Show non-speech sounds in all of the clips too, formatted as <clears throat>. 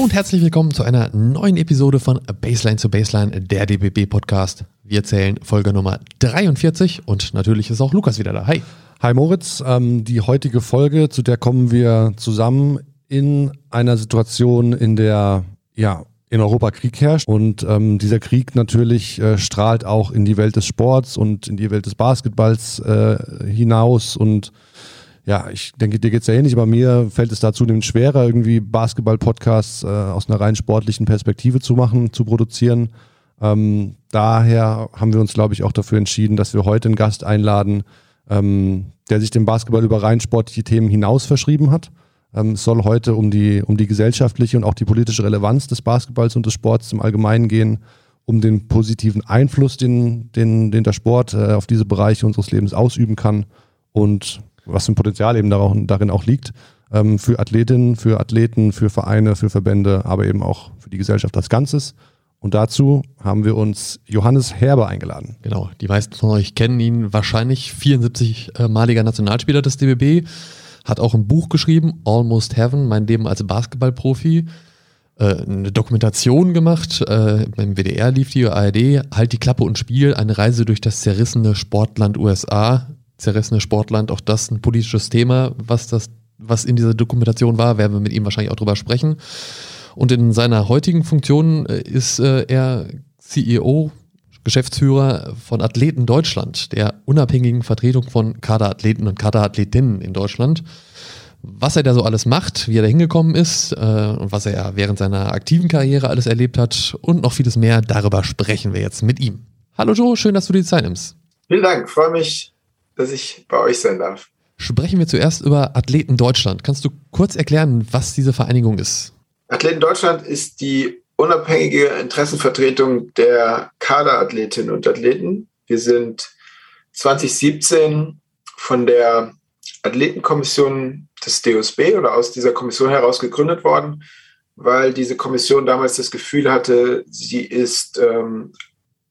Hallo und herzlich willkommen zu einer neuen Episode von Baseline zu Baseline, der DBB Podcast. Wir zählen Folge Nummer 43 und natürlich ist auch Lukas wieder da. Hi. Hi Moritz, ähm, die heutige Folge, zu der kommen wir zusammen in einer Situation, in der ja in Europa Krieg herrscht und ähm, dieser Krieg natürlich äh, strahlt auch in die Welt des Sports und in die Welt des Basketballs äh, hinaus und ja, ich denke, dir geht's ja ähnlich, aber mir fällt es da zunehmend schwerer, irgendwie Basketball-Podcasts äh, aus einer rein sportlichen Perspektive zu machen, zu produzieren. Ähm, daher haben wir uns, glaube ich, auch dafür entschieden, dass wir heute einen Gast einladen, ähm, der sich dem Basketball über rein sportliche Themen hinaus verschrieben hat. Ähm, es soll heute um die, um die gesellschaftliche und auch die politische Relevanz des Basketballs und des Sports im Allgemeinen gehen, um den positiven Einfluss, den, den, den der Sport äh, auf diese Bereiche unseres Lebens ausüben kann und was für ein Potenzial eben darin auch liegt, ähm, für Athletinnen, für Athleten, für Vereine, für Verbände, aber eben auch für die Gesellschaft als Ganzes. Und dazu haben wir uns Johannes Herber eingeladen. Genau, die meisten von euch kennen ihn wahrscheinlich, 74-maliger Nationalspieler des DBB, hat auch ein Buch geschrieben, Almost Heaven, mein Leben als Basketballprofi, äh, eine Dokumentation gemacht, äh, beim WDR lief die ARD, Halt die Klappe und Spiel, eine Reise durch das zerrissene Sportland USA, zerrissene Sportland, auch das ein politisches Thema, was das, was in dieser Dokumentation war, werden wir mit ihm wahrscheinlich auch drüber sprechen. Und in seiner heutigen Funktion äh, ist äh, er CEO, Geschäftsführer von Athleten Deutschland, der unabhängigen Vertretung von Kaderathleten und Kaderathletinnen in Deutschland. Was er da so alles macht, wie er da hingekommen ist äh, und was er während seiner aktiven Karriere alles erlebt hat und noch vieles mehr, darüber sprechen wir jetzt mit ihm. Hallo Joe, schön, dass du dir die Zeit nimmst. Vielen Dank, freue mich, dass ich bei euch sein darf. Sprechen wir zuerst über Athleten Deutschland. Kannst du kurz erklären, was diese Vereinigung ist? Athleten Deutschland ist die unabhängige Interessenvertretung der Kaderathletinnen und Athleten. Wir sind 2017 von der Athletenkommission des DOSB oder aus dieser Kommission heraus gegründet worden, weil diese Kommission damals das Gefühl hatte, sie ist ähm,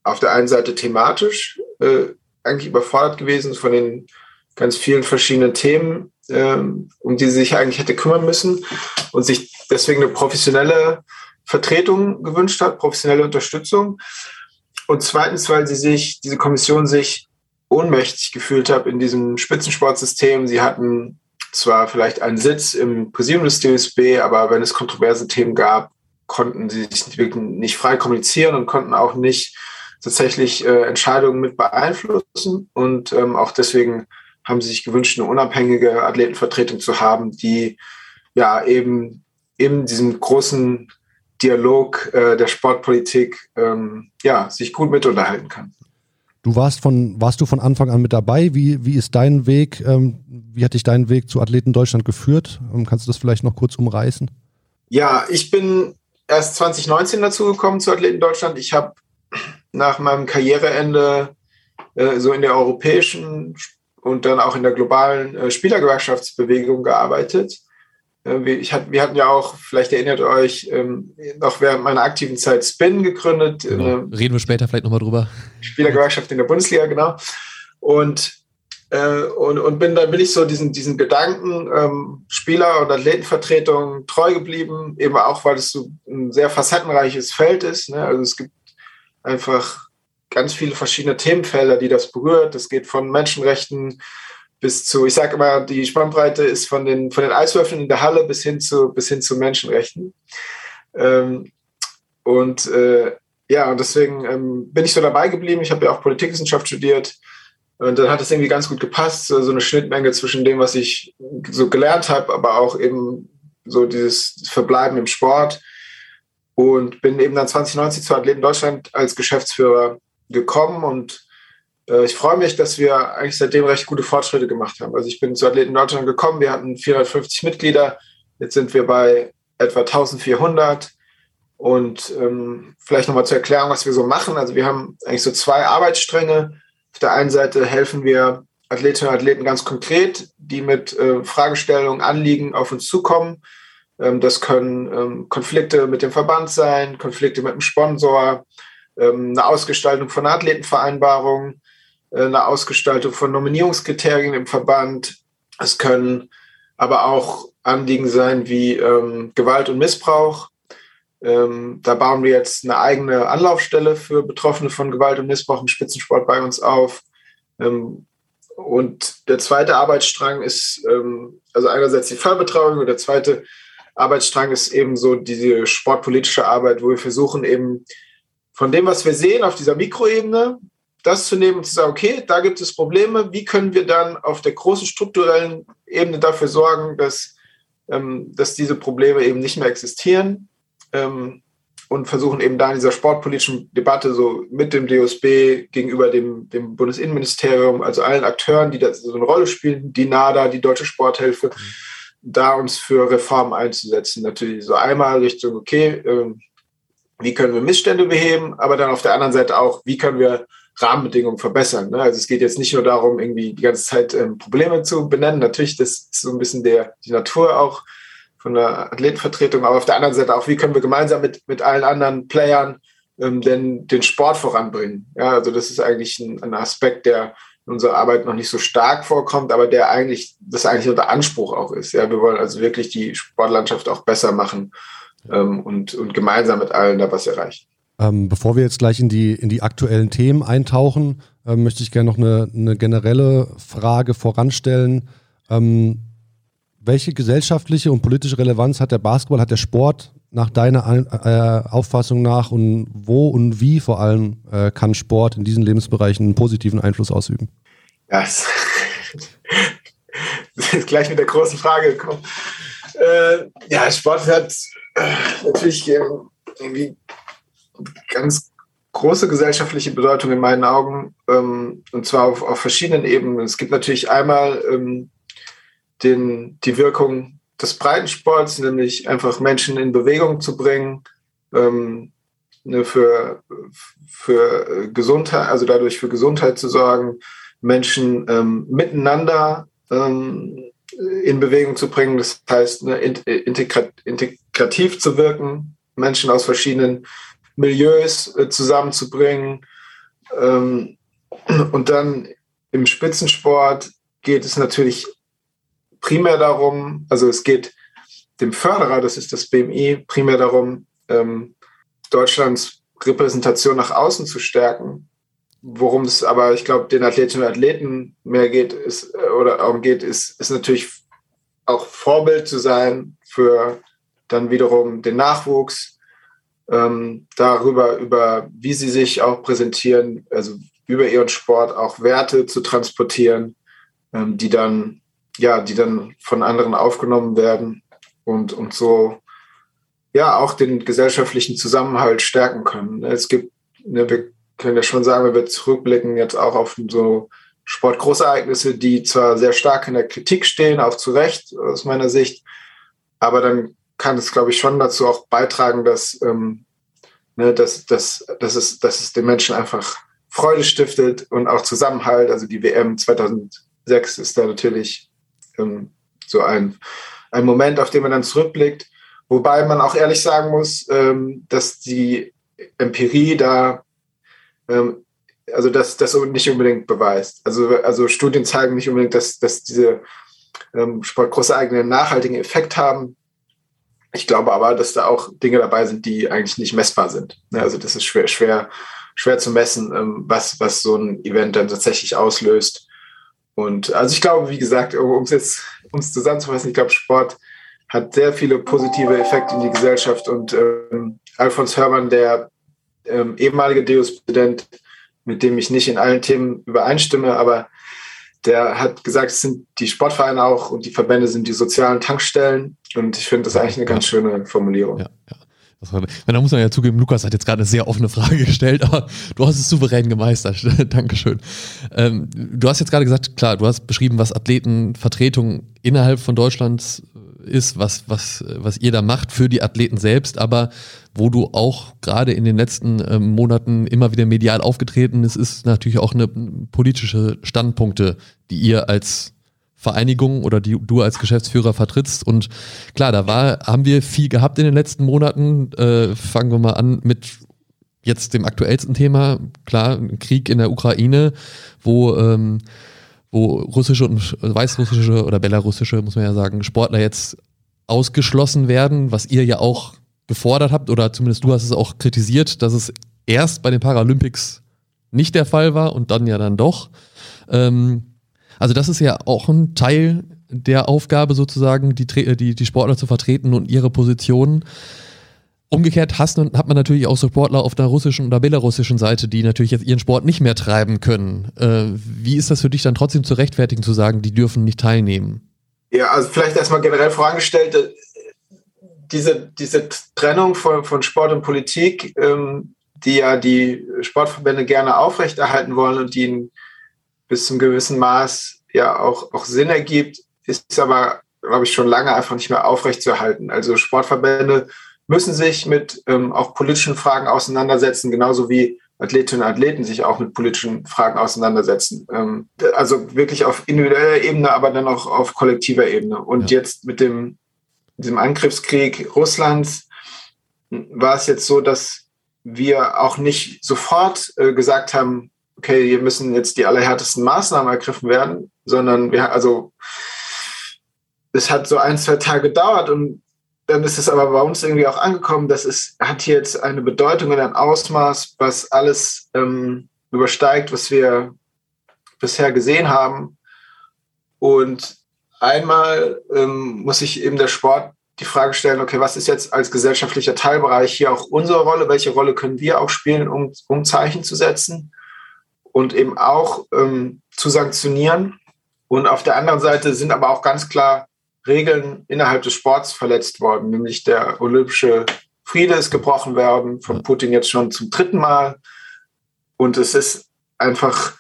auf der einen Seite thematisch äh, eigentlich überfordert gewesen von den ganz vielen verschiedenen Themen, ähm, um die sie sich eigentlich hätte kümmern müssen und sich deswegen eine professionelle Vertretung gewünscht hat, professionelle Unterstützung. Und zweitens, weil sie sich, diese Kommission sich ohnmächtig gefühlt hat in diesem Spitzensportsystem. Sie hatten zwar vielleicht einen Sitz im Präsidium des DSB, aber wenn es kontroverse Themen gab, konnten sie sich nicht frei kommunizieren und konnten auch nicht tatsächlich äh, Entscheidungen mit beeinflussen. Und ähm, auch deswegen haben sie sich gewünscht, eine unabhängige Athletenvertretung zu haben, die ja eben in diesem großen Dialog äh, der Sportpolitik ähm, ja, sich gut mit unterhalten kann. Du warst von, warst du von Anfang an mit dabei? Wie, wie ist dein Weg, ähm, wie hat dich dein Weg zu Athleten Deutschland geführt? Ähm, kannst du das vielleicht noch kurz umreißen? Ja, ich bin erst 2019 dazu gekommen zu Athleten Deutschland. Ich habe nach meinem Karriereende äh, so in der europäischen und dann auch in der globalen äh, Spielergewerkschaftsbewegung gearbeitet. Äh, wir, ich hat, wir hatten ja auch, vielleicht erinnert euch, ähm, noch während meiner aktiven Zeit Spin gegründet. Genau. Reden wir später vielleicht nochmal drüber. Spielergewerkschaft in der Bundesliga, genau. Und äh, und, und bin dann bin ich so diesen, diesen Gedanken ähm, Spieler- und Athletenvertretung treu geblieben, eben auch, weil es so ein sehr facettenreiches Feld ist. Ne? Also es gibt einfach ganz viele verschiedene Themenfelder, die das berührt. Das geht von Menschenrechten bis zu, ich sage immer, die Spannbreite ist von den, von den Eiswürfeln in der Halle bis hin zu, bis hin zu Menschenrechten. Ähm, und äh, ja, und deswegen ähm, bin ich so dabei geblieben. Ich habe ja auch Politikwissenschaft studiert. Und dann hat es irgendwie ganz gut gepasst, so, eine Schnittmenge zwischen dem, was ich so gelernt habe, aber auch eben so dieses Verbleiben im Sport und bin eben dann 2019 zu Athleten Deutschland als Geschäftsführer gekommen und äh, ich freue mich, dass wir eigentlich seitdem recht gute Fortschritte gemacht haben. Also ich bin zu Athleten Deutschland gekommen, wir hatten 450 Mitglieder, jetzt sind wir bei etwa 1400 und ähm, vielleicht nochmal zur Erklärung, was wir so machen. Also wir haben eigentlich so zwei Arbeitsstränge. Auf der einen Seite helfen wir Athletinnen und Athleten ganz konkret, die mit äh, Fragestellungen, Anliegen auf uns zukommen das können ähm, Konflikte mit dem Verband sein, Konflikte mit dem Sponsor, ähm, eine Ausgestaltung von Athletenvereinbarungen, äh, eine Ausgestaltung von Nominierungskriterien im Verband. Es können aber auch Anliegen sein wie Gewalt und Missbrauch. Ähm, da bauen wir jetzt eine eigene Anlaufstelle für Betroffene von Gewalt und Missbrauch im Spitzensport bei uns auf. Ähm, und der zweite Arbeitsstrang ist, ähm, also einerseits die Fallbetreuung und der zweite Arbeitsstrang ist eben so diese sportpolitische Arbeit, wo wir versuchen eben von dem, was wir sehen auf dieser Mikroebene, das zu nehmen und zu sagen, okay, da gibt es Probleme, wie können wir dann auf der großen strukturellen Ebene dafür sorgen, dass, ähm, dass diese Probleme eben nicht mehr existieren ähm, und versuchen eben da in dieser sportpolitischen Debatte so mit dem DOSB gegenüber dem, dem Bundesinnenministerium, also allen Akteuren, die da so eine Rolle spielen, die NADA, die Deutsche Sporthilfe, mhm. Da uns für Reformen einzusetzen. Natürlich so einmal Richtung, okay, ähm, wie können wir Missstände beheben, aber dann auf der anderen Seite auch, wie können wir Rahmenbedingungen verbessern. Ne? Also es geht jetzt nicht nur darum, irgendwie die ganze Zeit ähm, Probleme zu benennen. Natürlich, das ist so ein bisschen der, die Natur auch von der Athletenvertretung, aber auf der anderen Seite auch, wie können wir gemeinsam mit, mit allen anderen Playern ähm, denn den Sport voranbringen. Ja, also das ist eigentlich ein, ein Aspekt, der in unserer Arbeit noch nicht so stark vorkommt, aber der eigentlich, das eigentlich unser Anspruch auch ist. Ja, wir wollen also wirklich die Sportlandschaft auch besser machen ähm, und, und gemeinsam mit allen da was erreichen. Ähm, bevor wir jetzt gleich in die, in die aktuellen Themen eintauchen, ähm, möchte ich gerne noch eine, eine generelle Frage voranstellen. Ähm, welche gesellschaftliche und politische Relevanz hat der Basketball, hat der Sport nach deiner äh, Auffassung nach und wo und wie vor allem äh, kann Sport in diesen Lebensbereichen einen positiven Einfluss ausüben? Ja, das <laughs> ist gleich mit der großen Frage gekommen. Äh, ja, Sport hat äh, natürlich irgendwie ganz große gesellschaftliche Bedeutung in meinen Augen, ähm, und zwar auf, auf, verschiedenen Ebenen. Es gibt natürlich einmal ähm, den, die Wirkung des Breitensports, nämlich einfach Menschen in Bewegung zu bringen, ähm, ne, für, für Gesundheit, also dadurch für Gesundheit zu sorgen, Menschen ähm, miteinander ähm, in Bewegung zu bringen, das heißt, ne, integrativ zu wirken, Menschen aus verschiedenen Milieus äh, zusammenzubringen. Ähm, und dann im Spitzensport geht es natürlich primär darum, also es geht dem Förderer, das ist das BMI, primär darum, ähm, Deutschlands Repräsentation nach außen zu stärken. Worum es aber, ich glaube, den Athletinnen und Athleten mehr geht, ist, äh, oder darum geht, ist, ist natürlich auch Vorbild zu sein für dann wiederum den Nachwuchs, ähm, darüber, über wie sie sich auch präsentieren, also über ihren Sport auch Werte zu transportieren, ähm, die dann, ja, die dann von anderen aufgenommen werden und, und so ja auch den gesellschaftlichen Zusammenhalt stärken können. Es gibt, ne, wir können ja schon sagen, wenn wir zurückblicken jetzt auch auf so Sportgroßereignisse, die zwar sehr stark in der Kritik stehen, auch zu Recht aus meiner Sicht, aber dann kann es, glaube ich, schon dazu auch beitragen, dass, ähm, ne, dass, dass, dass, es, dass es den Menschen einfach Freude stiftet und auch Zusammenhalt. Also die WM 2006 ist da natürlich ähm, so ein, ein Moment, auf den man dann zurückblickt. Wobei man auch ehrlich sagen muss, ähm, dass die Empirie da, ähm, also das, das nicht unbedingt beweist. Also, also Studien zeigen nicht unbedingt, dass, dass diese ähm, Sportgroße eigenen nachhaltigen Effekt haben. Ich glaube aber, dass da auch Dinge dabei sind, die eigentlich nicht messbar sind. Also das ist schwer, schwer, schwer zu messen, ähm, was, was so ein Event dann tatsächlich auslöst. Und also ich glaube, wie gesagt, um es jetzt um es zusammenzufassen, ich glaube, Sport hat sehr viele positive Effekte in die Gesellschaft. Und ähm, Alfons Hörmann, der ähm, ehemalige Deus-Präsident, mit dem ich nicht in allen Themen übereinstimme, aber der hat gesagt, es sind die Sportvereine auch und die Verbände sind die sozialen Tankstellen. Und ich finde das eigentlich eine ganz schöne Formulierung. Ja, ja. War, da muss man ja zugeben, Lukas hat jetzt gerade eine sehr offene Frage <laughs> gestellt, aber du hast es souverän gemeistert. <laughs> Dankeschön. Ähm, du hast jetzt gerade gesagt, klar, du hast beschrieben, was Athletenvertretung innerhalb von Deutschlands ist, was, was, was ihr da macht für die Athleten selbst, aber wo du auch gerade in den letzten äh, Monaten immer wieder medial aufgetreten ist, ist natürlich auch eine politische Standpunkte, die ihr als Vereinigung oder die du als Geschäftsführer vertrittst. Und klar, da war, haben wir viel gehabt in den letzten Monaten. Äh, fangen wir mal an mit jetzt dem aktuellsten Thema. Klar, Krieg in der Ukraine, wo ähm, wo russische und weißrussische oder belarussische, muss man ja sagen, Sportler jetzt ausgeschlossen werden, was ihr ja auch gefordert habt, oder zumindest du hast es auch kritisiert, dass es erst bei den Paralympics nicht der Fall war und dann ja dann doch. Ähm, also das ist ja auch ein Teil der Aufgabe sozusagen, die, die, die Sportler zu vertreten und ihre Positionen. Umgekehrt hat man natürlich auch Sportler auf der russischen oder belarussischen Seite, die natürlich jetzt ihren Sport nicht mehr treiben können. Äh, wie ist das für dich dann trotzdem zu rechtfertigen, zu sagen, die dürfen nicht teilnehmen? Ja, also vielleicht erstmal generell vorangestellt, äh, diese, diese Trennung von, von Sport und Politik, ähm, die ja die Sportverbände gerne aufrechterhalten wollen und die in, bis zum gewissen Maß ja auch, auch Sinn ergibt, ist aber, glaube ich, schon lange einfach nicht mehr aufrechtzuerhalten. Also Sportverbände müssen sich mit ähm, auch politischen Fragen auseinandersetzen, genauso wie Athletinnen und Athleten sich auch mit politischen Fragen auseinandersetzen. Ähm, also wirklich auf individueller Ebene, aber dann auch auf kollektiver Ebene. Und ja. jetzt mit dem, diesem Angriffskrieg Russlands war es jetzt so, dass wir auch nicht sofort äh, gesagt haben, okay, hier müssen jetzt die allerhärtesten Maßnahmen ergriffen werden, sondern wir, also es hat so ein, zwei Tage gedauert und dann ist es aber bei uns irgendwie auch angekommen, dass es hat jetzt eine Bedeutung und ein Ausmaß, was alles ähm, übersteigt, was wir bisher gesehen haben. Und einmal ähm, muss sich eben der Sport die Frage stellen, okay, was ist jetzt als gesellschaftlicher Teilbereich hier auch unsere Rolle? Welche Rolle können wir auch spielen, um, um Zeichen zu setzen und eben auch ähm, zu sanktionieren? Und auf der anderen Seite sind aber auch ganz klar Regeln innerhalb des Sports verletzt worden, nämlich der olympische Friede ist gebrochen worden, von Putin jetzt schon zum dritten Mal. Und es ist einfach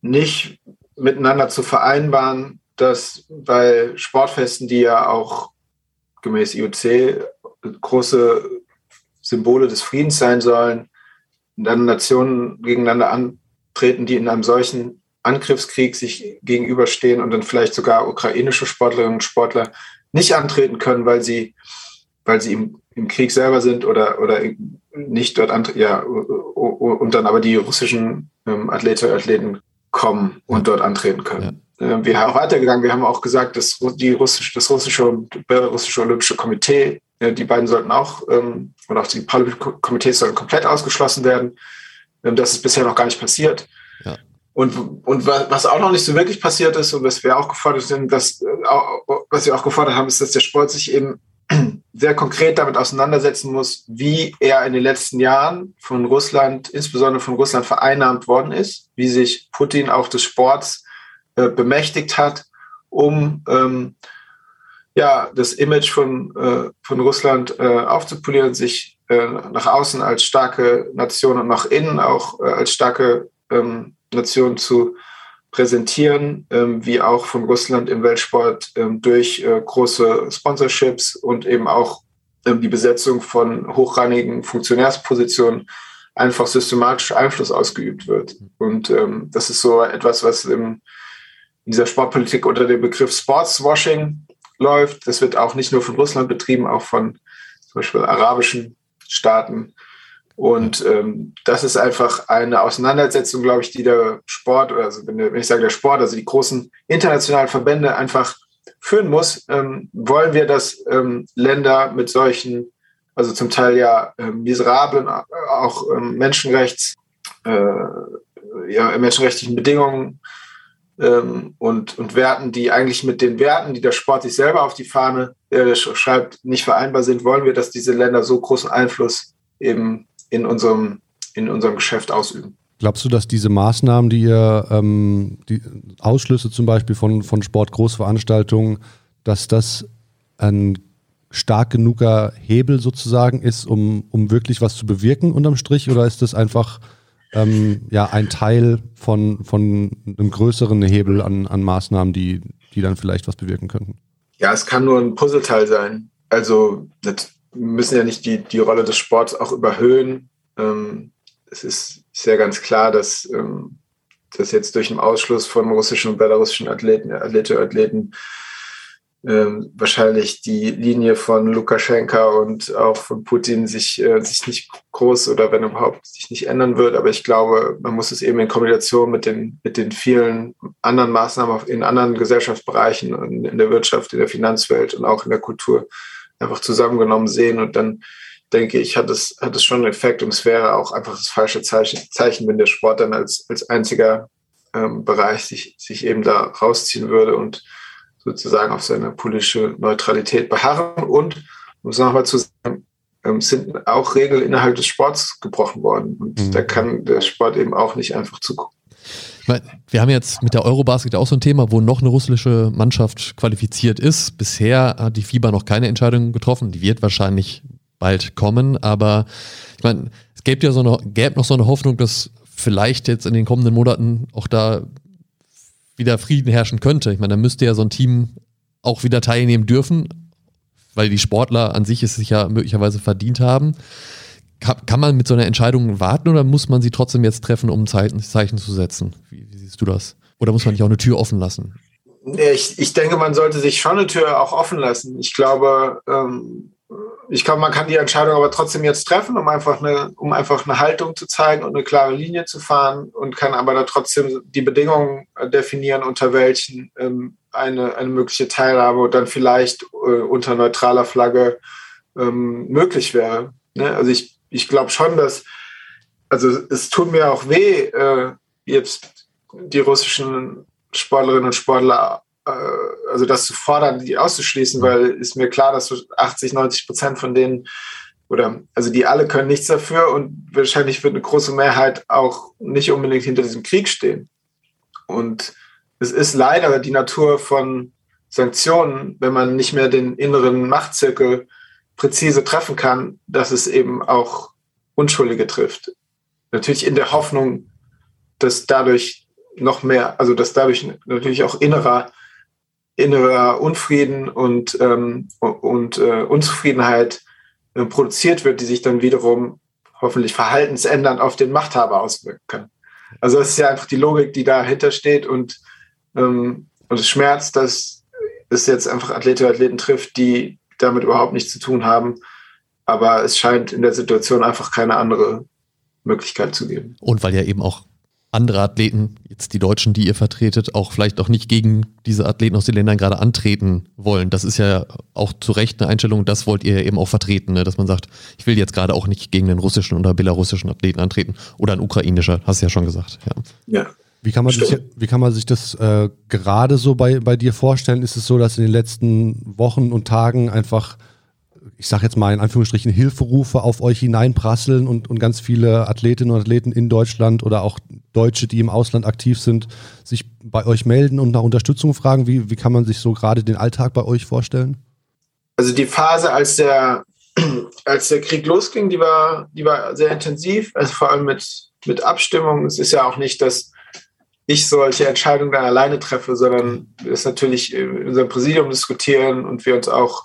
nicht miteinander zu vereinbaren, dass bei Sportfesten, die ja auch gemäß IOC große Symbole des Friedens sein sollen, dann Nationen gegeneinander antreten, die in einem solchen Angriffskrieg sich gegenüberstehen und dann vielleicht sogar ukrainische Sportlerinnen und Sportler nicht antreten können, weil sie, weil sie im, im Krieg selber sind oder, oder nicht dort antreten, ja, und dann aber die russischen ähm, Athletinnen und Athleten kommen und dort antreten können. Ja. Äh, wir haben auch weitergegangen, wir haben auch gesagt, dass die russische, das russische und belarussische Olympische Komitee, äh, die beiden sollten auch, ähm, und auch die Paralympischen Komitees sollen komplett ausgeschlossen werden. Ähm, das ist bisher noch gar nicht passiert. Ja. Und, und was auch noch nicht so wirklich passiert ist und was wir auch gefordert sind, dass, äh, was wir auch gefordert haben, ist, dass der Sport sich eben <clears throat> sehr konkret damit auseinandersetzen muss, wie er in den letzten Jahren von Russland, insbesondere von Russland vereinnahmt worden ist, wie sich Putin auch des Sports äh, bemächtigt hat, um ähm, ja, das Image von, äh, von Russland äh, aufzupolieren, sich äh, nach außen als starke Nation und nach innen auch äh, als starke ähm, Nation zu präsentieren, ähm, wie auch von Russland im Weltsport ähm, durch äh, große Sponsorships und eben auch ähm, die Besetzung von hochrangigen Funktionärspositionen einfach systematisch Einfluss ausgeübt wird. Und ähm, das ist so etwas, was in dieser Sportpolitik unter dem Begriff Sportswashing läuft. Das wird auch nicht nur von Russland betrieben, auch von zum Beispiel arabischen Staaten. Und ähm, das ist einfach eine Auseinandersetzung, glaube ich, die der Sport, also wenn, wenn ich sage der Sport, also die großen internationalen Verbände einfach führen muss. Ähm, wollen wir, dass ähm, Länder mit solchen, also zum Teil ja äh, miserablen, auch ähm, Menschenrechts, äh, ja, menschenrechtlichen Bedingungen ähm, und, und Werten, die eigentlich mit den Werten, die der Sport sich selber auf die Fahne äh, schreibt, nicht vereinbar sind, wollen wir, dass diese Länder so großen Einfluss eben in unserem, in unserem Geschäft ausüben. Glaubst du, dass diese Maßnahmen, die ihr, ähm, die Ausschlüsse zum Beispiel von, von Sportgroßveranstaltungen, dass das ein stark genuger Hebel sozusagen ist, um, um wirklich was zu bewirken unterm Strich? Oder ist das einfach ähm, ja, ein Teil von, von einem größeren Hebel an, an Maßnahmen, die, die dann vielleicht was bewirken könnten? Ja, es kann nur ein Puzzleteil sein. Also wir müssen ja nicht die, die Rolle des Sports auch überhöhen. Ähm, es ist sehr ganz klar, dass, ähm, dass jetzt durch den Ausschluss von russischen und belarussischen Athleten, Athletinnen und Athleten ähm, wahrscheinlich die Linie von Lukaschenka und auch von Putin sich, äh, sich nicht groß oder wenn überhaupt sich nicht ändern wird. Aber ich glaube, man muss es eben in Kombination mit den, mit den vielen anderen Maßnahmen in anderen Gesellschaftsbereichen, in der Wirtschaft, in der Finanzwelt und auch in der Kultur einfach zusammengenommen sehen. Und dann denke ich, hat es, hat es schon einen Effekt und es wäre auch einfach das falsche Zeichen, Zeichen wenn der Sport dann als, als einziger ähm, Bereich sich, sich eben da rausziehen würde und sozusagen auf seine politische Neutralität beharren. Und, um es nochmal zu sagen, ähm, sind auch Regeln innerhalb des Sports gebrochen worden. Und mhm. da kann der Sport eben auch nicht einfach zugucken. Wir haben jetzt mit der Eurobasket auch so ein Thema, wo noch eine russische Mannschaft qualifiziert ist. Bisher hat die FIBA noch keine Entscheidung getroffen. Die wird wahrscheinlich bald kommen, aber ich meine, es gäbe ja so eine, gäbe noch so eine Hoffnung, dass vielleicht jetzt in den kommenden Monaten auch da wieder Frieden herrschen könnte. Ich meine, da müsste ja so ein Team auch wieder teilnehmen dürfen, weil die Sportler an sich es sich ja möglicherweise verdient haben. Kann, man mit so einer Entscheidung warten oder muss man sie trotzdem jetzt treffen, um Zeichen, Zeichen zu setzen? Wie, wie, siehst du das? Oder muss man nicht auch eine Tür offen lassen? Ich, ich denke, man sollte sich schon eine Tür auch offen lassen. Ich glaube, ähm, ich glaube, man kann die Entscheidung aber trotzdem jetzt treffen, um einfach eine, um einfach eine Haltung zu zeigen und eine klare Linie zu fahren und kann aber da trotzdem die Bedingungen definieren, unter welchen ähm, eine, eine mögliche Teilhabe dann vielleicht äh, unter neutraler Flagge ähm, möglich wäre. Ne? Also ich, ich glaube schon, dass, also es tut mir auch weh, äh, jetzt die russischen Sportlerinnen und Sportler äh, also das zu fordern, die auszuschließen, weil ist mir klar, dass so 80, 90 Prozent von denen oder also die alle können nichts dafür und wahrscheinlich wird eine große Mehrheit auch nicht unbedingt hinter diesem Krieg stehen. Und es ist leider die Natur von Sanktionen, wenn man nicht mehr den inneren Machtzirkel präzise treffen kann, dass es eben auch Unschuldige trifft. Natürlich in der Hoffnung, dass dadurch noch mehr, also dass dadurch natürlich auch innerer innerer Unfrieden und, ähm, und äh, Unzufriedenheit äh, produziert wird, die sich dann wiederum hoffentlich verhaltensändernd auf den Machthaber auswirken kann. Also das ist ja einfach die Logik, die dahinter steht und, ähm, und es schmerzt, dass es jetzt einfach Athletinnen und Athleten trifft, die damit überhaupt nichts zu tun haben. Aber es scheint in der Situation einfach keine andere Möglichkeit zu geben. Und weil ja eben auch andere Athleten, jetzt die Deutschen, die ihr vertretet, auch vielleicht auch nicht gegen diese Athleten aus den Ländern gerade antreten wollen. Das ist ja auch zu Recht eine Einstellung, das wollt ihr eben auch vertreten, ne? dass man sagt, ich will jetzt gerade auch nicht gegen den russischen oder belarussischen Athleten antreten oder ein ukrainischer, hast du ja schon gesagt. Ja. ja. Wie kann man sich, wie kann man sich das äh, gerade so bei, bei dir vorstellen? Ist es so, dass in den letzten Wochen und Tagen einfach ich sage jetzt mal in Anführungsstrichen, Hilferufe auf euch hineinprasseln und, und ganz viele Athletinnen und Athleten in Deutschland oder auch Deutsche, die im Ausland aktiv sind, sich bei euch melden und nach Unterstützung fragen? Wie, wie kann man sich so gerade den Alltag bei euch vorstellen? Also die Phase, als der, <clears throat> als der Krieg losging, die war, die war sehr intensiv, also vor allem mit, mit Abstimmung. Es ist ja auch nicht, dass ich solche Entscheidungen dann alleine treffe, sondern wir es natürlich in unserem Präsidium diskutieren und wir uns auch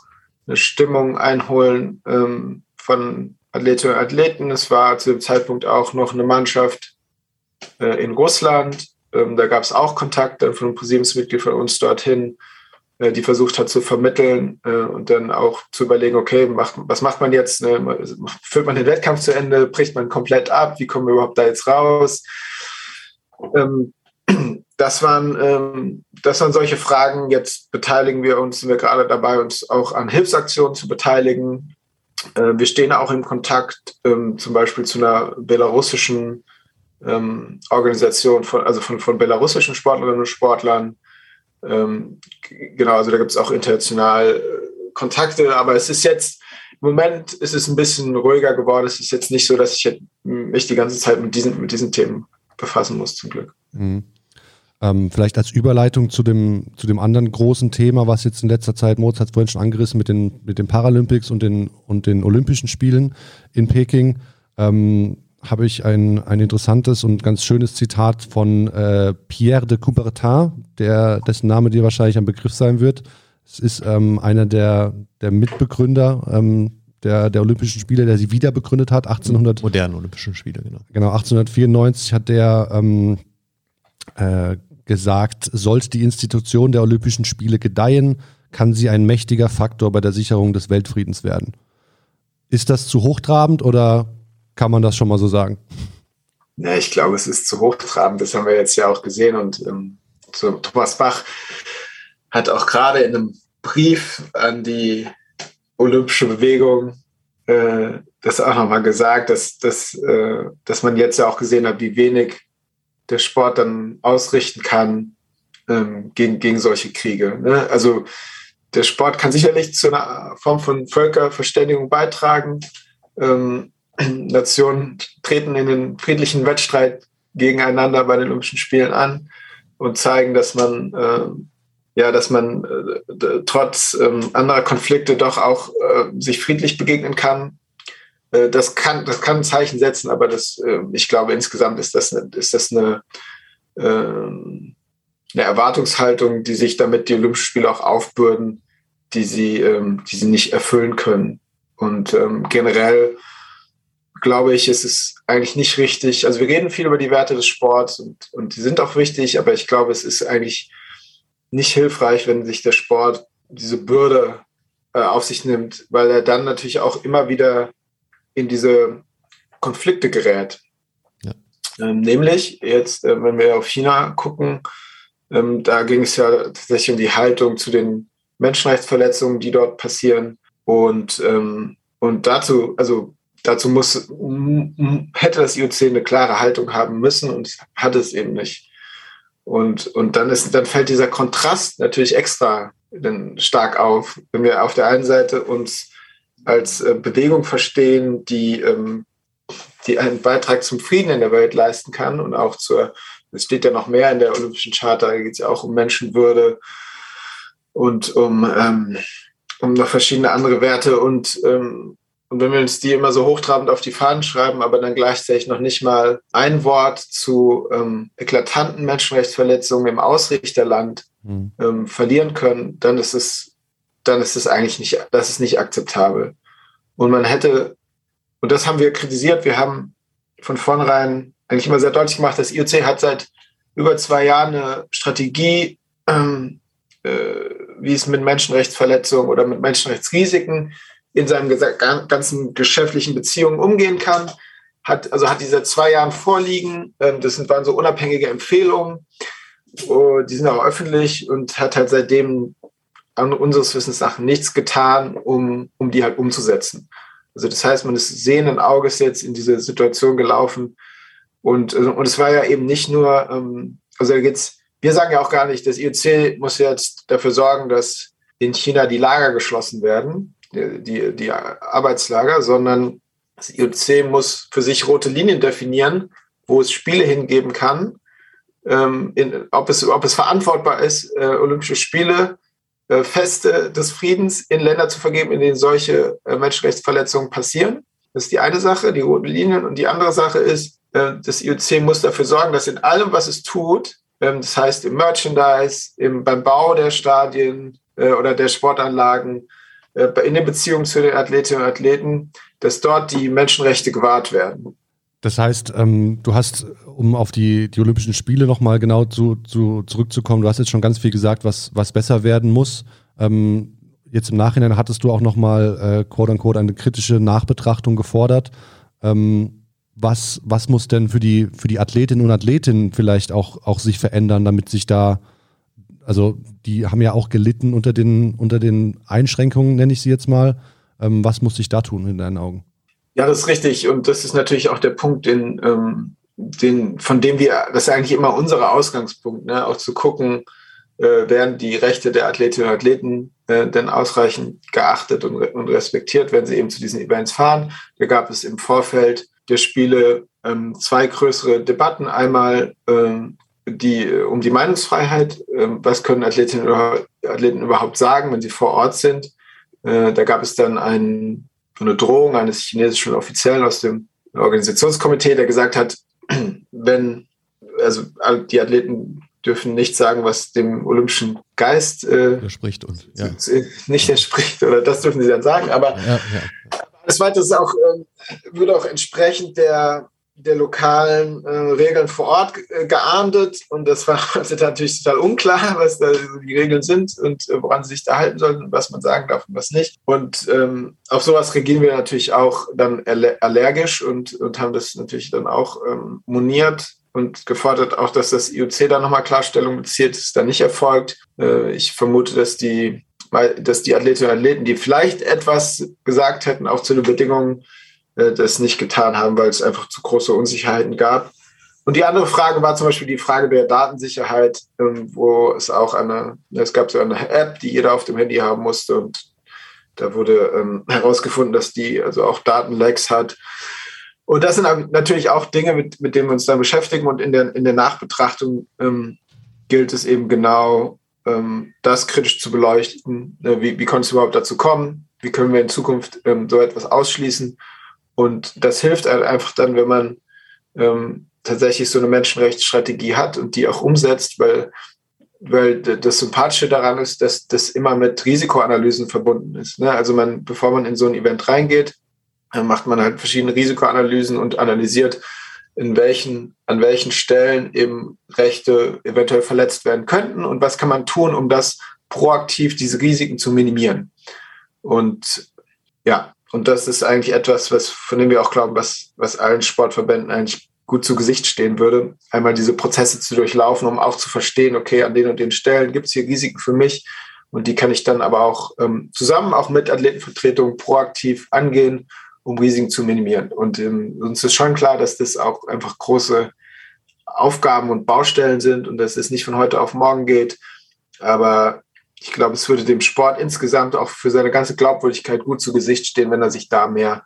eine Stimmung einholen ähm, von Athletinnen und Athleten. Es war zu dem Zeitpunkt auch noch eine Mannschaft äh, in Russland. Ähm, da gab es auch Kontakt dann von einem Präsidiumsmitglied von uns dorthin, äh, die versucht hat zu vermitteln äh, und dann auch zu überlegen, okay, macht, was macht man jetzt? Ne? Führt man den Wettkampf zu Ende? Bricht man komplett ab? Wie kommen wir überhaupt da jetzt raus? Ähm, das waren, ähm, das waren solche Fragen. Jetzt beteiligen wir uns, sind wir gerade dabei, uns auch an Hilfsaktionen zu beteiligen. Äh, wir stehen auch im Kontakt ähm, zum Beispiel zu einer belarussischen ähm, Organisation, von, also von, von belarussischen Sportlerinnen und Sportlern. Ähm, genau, also da gibt es auch international äh, Kontakte, aber es ist jetzt, im Moment ist es ein bisschen ruhiger geworden. Es ist jetzt nicht so, dass ich mich die ganze Zeit mit diesen, mit diesen Themen befassen muss, zum Glück. Mhm. Ähm, vielleicht als Überleitung zu dem, zu dem anderen großen Thema, was jetzt in letzter Zeit, Moritz hat es vorhin schon angerissen, mit den, mit den Paralympics und den, und den Olympischen Spielen in Peking, ähm, habe ich ein, ein interessantes und ganz schönes Zitat von äh, Pierre de Coubertin, der, dessen Name dir wahrscheinlich ein Begriff sein wird. Es ist ähm, einer der, der Mitbegründer ähm, der, der Olympischen Spiele, der sie wieder begründet hat, 1800. Modernen Olympischen Spiele, genau. Genau, 1894 hat der ähm, äh, gesagt, sollte die Institution der Olympischen Spiele gedeihen, kann sie ein mächtiger Faktor bei der Sicherung des Weltfriedens werden. Ist das zu hochtrabend oder kann man das schon mal so sagen? Ja, ich glaube, es ist zu hochtrabend. Das haben wir jetzt ja auch gesehen. Und ähm, so, Thomas Bach hat auch gerade in einem Brief an die olympische Bewegung äh, das auch nochmal gesagt, dass, dass, äh, dass man jetzt ja auch gesehen hat, wie wenig der Sport dann ausrichten kann ähm, gegen, gegen solche Kriege. Ne? Also der Sport kann sicherlich zu einer Form von Völkerverständigung beitragen. Ähm, <clears throat> Nationen treten in den friedlichen Wettstreit gegeneinander bei den Olympischen Spielen an und zeigen, dass man äh, ja, dass man äh, trotz ähm, anderer Konflikte doch auch äh, sich friedlich begegnen kann. Äh, das kann, das kann ein Zeichen setzen, aber das, äh, ich glaube, insgesamt ist das, eine, ist das eine, ähm, eine Erwartungshaltung, die sich damit die Olympischen Spiele auch aufbürden, die sie, ähm, die sie nicht erfüllen können. Und ähm, generell glaube ich, ist es eigentlich nicht richtig. Also wir reden viel über die Werte des Sports und, und die sind auch wichtig, aber ich glaube, es ist eigentlich nicht hilfreich, wenn sich der Sport diese Bürde äh, auf sich nimmt, weil er dann natürlich auch immer wieder in diese Konflikte gerät. Ja. Ähm, nämlich jetzt, äh, wenn wir auf China gucken, ähm, da ging es ja tatsächlich um die Haltung zu den Menschenrechtsverletzungen, die dort passieren. Und, ähm, und dazu, also dazu muss, hätte das IOC eine klare Haltung haben müssen und hat es eben nicht. Und, und dann, ist, dann fällt dieser Kontrast natürlich extra stark auf, wenn wir auf der einen Seite uns als äh, Bewegung verstehen, die, ähm, die einen Beitrag zum Frieden in der Welt leisten kann und auch zur, es steht ja noch mehr in der Olympischen Charta, da geht es ja auch um Menschenwürde und um, ähm, um noch verschiedene andere Werte und ähm, und wenn wir uns die immer so hochtrabend auf die Fahnen schreiben, aber dann gleichzeitig noch nicht mal ein Wort zu ähm, eklatanten Menschenrechtsverletzungen im Ausrichterland mhm. ähm, verlieren können, dann ist es, dann ist es eigentlich nicht, das ist nicht akzeptabel. Und man hätte, und das haben wir kritisiert, wir haben von vornherein eigentlich immer sehr deutlich gemacht, das IOC hat seit über zwei Jahren eine Strategie, ähm, äh, wie es mit Menschenrechtsverletzungen oder mit Menschenrechtsrisiken in seinen ganzen geschäftlichen Beziehungen umgehen kann. Hat, also hat diese zwei Jahren vorliegen. Ähm, das sind, waren so unabhängige Empfehlungen. Oh, die sind auch öffentlich und hat halt seitdem an unseres Wissens nach nichts getan, um, um die halt umzusetzen. Also das heißt, man ist sehenden Auges jetzt in diese Situation gelaufen. Und, also, und es war ja eben nicht nur, ähm, also jetzt, wir sagen ja auch gar nicht, das IOC muss jetzt dafür sorgen, dass in China die Lager geschlossen werden die, die Arbeitslager, sondern das IOC muss für sich rote Linien definieren, wo es Spiele hingeben kann, ähm, in, ob, es, ob es verantwortbar ist, äh, Olympische Spiele, äh, Feste des Friedens in Länder zu vergeben, in denen solche äh, Menschenrechtsverletzungen passieren. Das ist die eine Sache, die roten Linien. Und die andere Sache ist, äh, das IOC muss dafür sorgen, dass in allem, was es tut, ähm, das heißt im Merchandise, im, beim Bau der Stadien äh, oder der Sportanlagen, äh, in den Beziehungen zu den Athletinnen und Athleten, dass dort die Menschenrechte gewahrt werden. Das heißt, ähm, du hast, um auf die, die Olympischen Spiele nochmal genau zu, zu, zurückzukommen, du hast jetzt schon ganz viel gesagt, was, was besser werden muss. Ähm, jetzt im Nachhinein hattest du auch nochmal, äh, quote unquote, eine kritische Nachbetrachtung gefordert. Ähm, was, was muss denn für die, für die Athletinnen und Athletinnen vielleicht auch, auch sich verändern, damit sich da also die haben ja auch gelitten unter den, unter den Einschränkungen, nenne ich sie jetzt mal. Ähm, was muss sich da tun in deinen Augen? Ja, das ist richtig. Und das ist natürlich auch der Punkt, den, ähm, den, von dem wir, das ist eigentlich immer unser Ausgangspunkt, ne? auch zu gucken, äh, werden die Rechte der Athletinnen und Athleten äh, denn ausreichend geachtet und, und respektiert, wenn sie eben zu diesen Events fahren. Da gab es im Vorfeld der Spiele ähm, zwei größere Debatten. Einmal ähm, die, um die Meinungsfreiheit. Ähm, was können Athletinnen oder Athleten überhaupt sagen, wenn sie vor Ort sind? Äh, da gab es dann ein, eine Drohung eines chinesischen Offiziellen aus dem Organisationskomitee, der gesagt hat, <clears throat> wenn, also die Athleten dürfen nicht sagen, was dem olympischen Geist äh, spricht und ja. nicht entspricht, oder das dürfen sie dann sagen, aber ja, ja. alles weitere ist auch, äh, würde auch entsprechend der der lokalen äh, Regeln vor Ort äh, geahndet und das war <laughs> also natürlich total unklar, was da die Regeln sind und äh, woran sie sich da halten sollten, was man sagen darf und was nicht. Und ähm, auf sowas reagieren wir natürlich auch dann allergisch und, und haben das natürlich dann auch ähm, moniert und gefordert auch, dass das IOC da nochmal Klarstellung bezieht. Ist dann nicht erfolgt. Äh, ich vermute, dass die, dass die Athletinnen und Athleten, die vielleicht etwas gesagt hätten, auch zu den Bedingungen das nicht getan haben, weil es einfach zu große Unsicherheiten gab. Und die andere Frage war zum Beispiel die Frage der Datensicherheit, ähm, wo es auch eine, es gab so eine App, die jeder auf dem Handy haben musste und da wurde ähm, herausgefunden, dass die also auch Datenlecks hat. Und das sind natürlich auch Dinge, mit, mit denen wir uns dann beschäftigen und in der, in der Nachbetrachtung ähm, gilt es eben genau, ähm, das kritisch zu beleuchten. Äh, wie, wie konnte es überhaupt dazu kommen? Wie können wir in Zukunft ähm, so etwas ausschließen? Und das hilft halt einfach dann, wenn man ähm, tatsächlich so eine Menschenrechtsstrategie hat und die auch umsetzt, weil, weil das Sympathische daran ist, dass das immer mit Risikoanalysen verbunden ist. Ne? Also man, bevor man in so ein Event reingeht, macht man halt verschiedene Risikoanalysen und analysiert, in welchen, an welchen Stellen eben Rechte eventuell verletzt werden könnten und was kann man tun, um das proaktiv, diese Risiken zu minimieren. Und ja, und das ist eigentlich etwas, was, von dem wir auch glauben, was, was allen Sportverbänden eigentlich gut zu Gesicht stehen würde, einmal diese Prozesse zu durchlaufen, um auch zu verstehen, okay, an den und den Stellen gibt es hier Risiken für mich und die kann ich dann aber auch ähm, zusammen, auch mit Athletenvertretungen proaktiv angehen, um Risiken zu minimieren. Und ähm, uns ist schon klar, dass das auch einfach große Aufgaben und Baustellen sind und dass es nicht von heute auf morgen geht. Aber ich glaube, es würde dem Sport insgesamt auch für seine ganze Glaubwürdigkeit gut zu Gesicht stehen, wenn er sich da mehr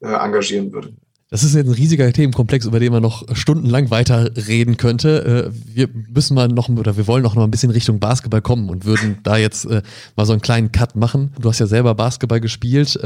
äh, engagieren würde. Das ist jetzt ein riesiger Themenkomplex, über den man noch stundenlang weiter reden könnte. Äh, wir müssen mal noch, oder wir wollen noch mal ein bisschen Richtung Basketball kommen und würden da jetzt äh, mal so einen kleinen Cut machen. Du hast ja selber Basketball gespielt.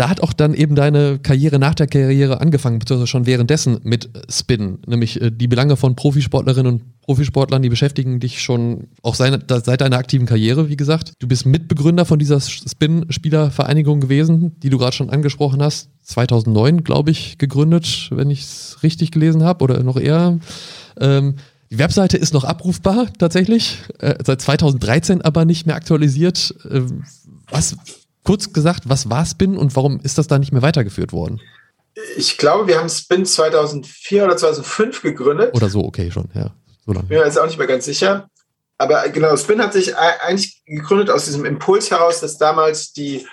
Ähm, da hat auch dann eben deine Karriere nach der Karriere angefangen, beziehungsweise schon währenddessen mit Spin. Nämlich äh, die Belange von Profisportlerinnen und Profisportlern, die beschäftigen dich schon auch seit deiner aktiven Karriere, wie gesagt. Du bist Mitbegründer von dieser Spin-Spielervereinigung gewesen, die du gerade schon angesprochen hast. 2009, glaube ich, gegründet, wenn ich es richtig gelesen habe, oder noch eher. Ähm, die Webseite ist noch abrufbar, tatsächlich. Äh, seit 2013 aber nicht mehr aktualisiert. Äh, was kurz gesagt, was war Spin und warum ist das da nicht mehr weitergeführt worden? Ich glaube, wir haben Spin 2004 oder 2005 gegründet. Oder so, okay, schon, ja. So lange. Ja, ist auch nicht mehr ganz sicher. Aber genau, Spin hat sich eigentlich gegründet aus diesem Impuls heraus, dass damals die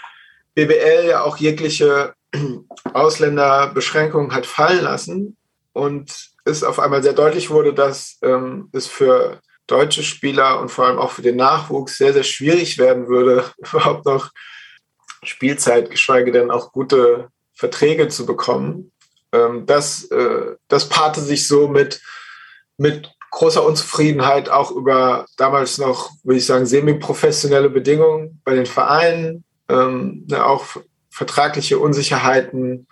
BWL ja auch jegliche <clears throat> Ausländerbeschränkungen hat fallen lassen und es auf einmal sehr deutlich wurde, dass ähm, es für deutsche Spieler und vor allem auch für den Nachwuchs sehr, sehr schwierig werden würde, <laughs> überhaupt noch Spielzeit, geschweige denn auch gute Verträge zu bekommen. Ähm, das, äh, das paarte sich so mit, mit großer Unzufriedenheit auch über damals noch, würde ich sagen, semi-professionelle Bedingungen bei den Vereinen, ähm, ne, auch vertragliche Unsicherheiten,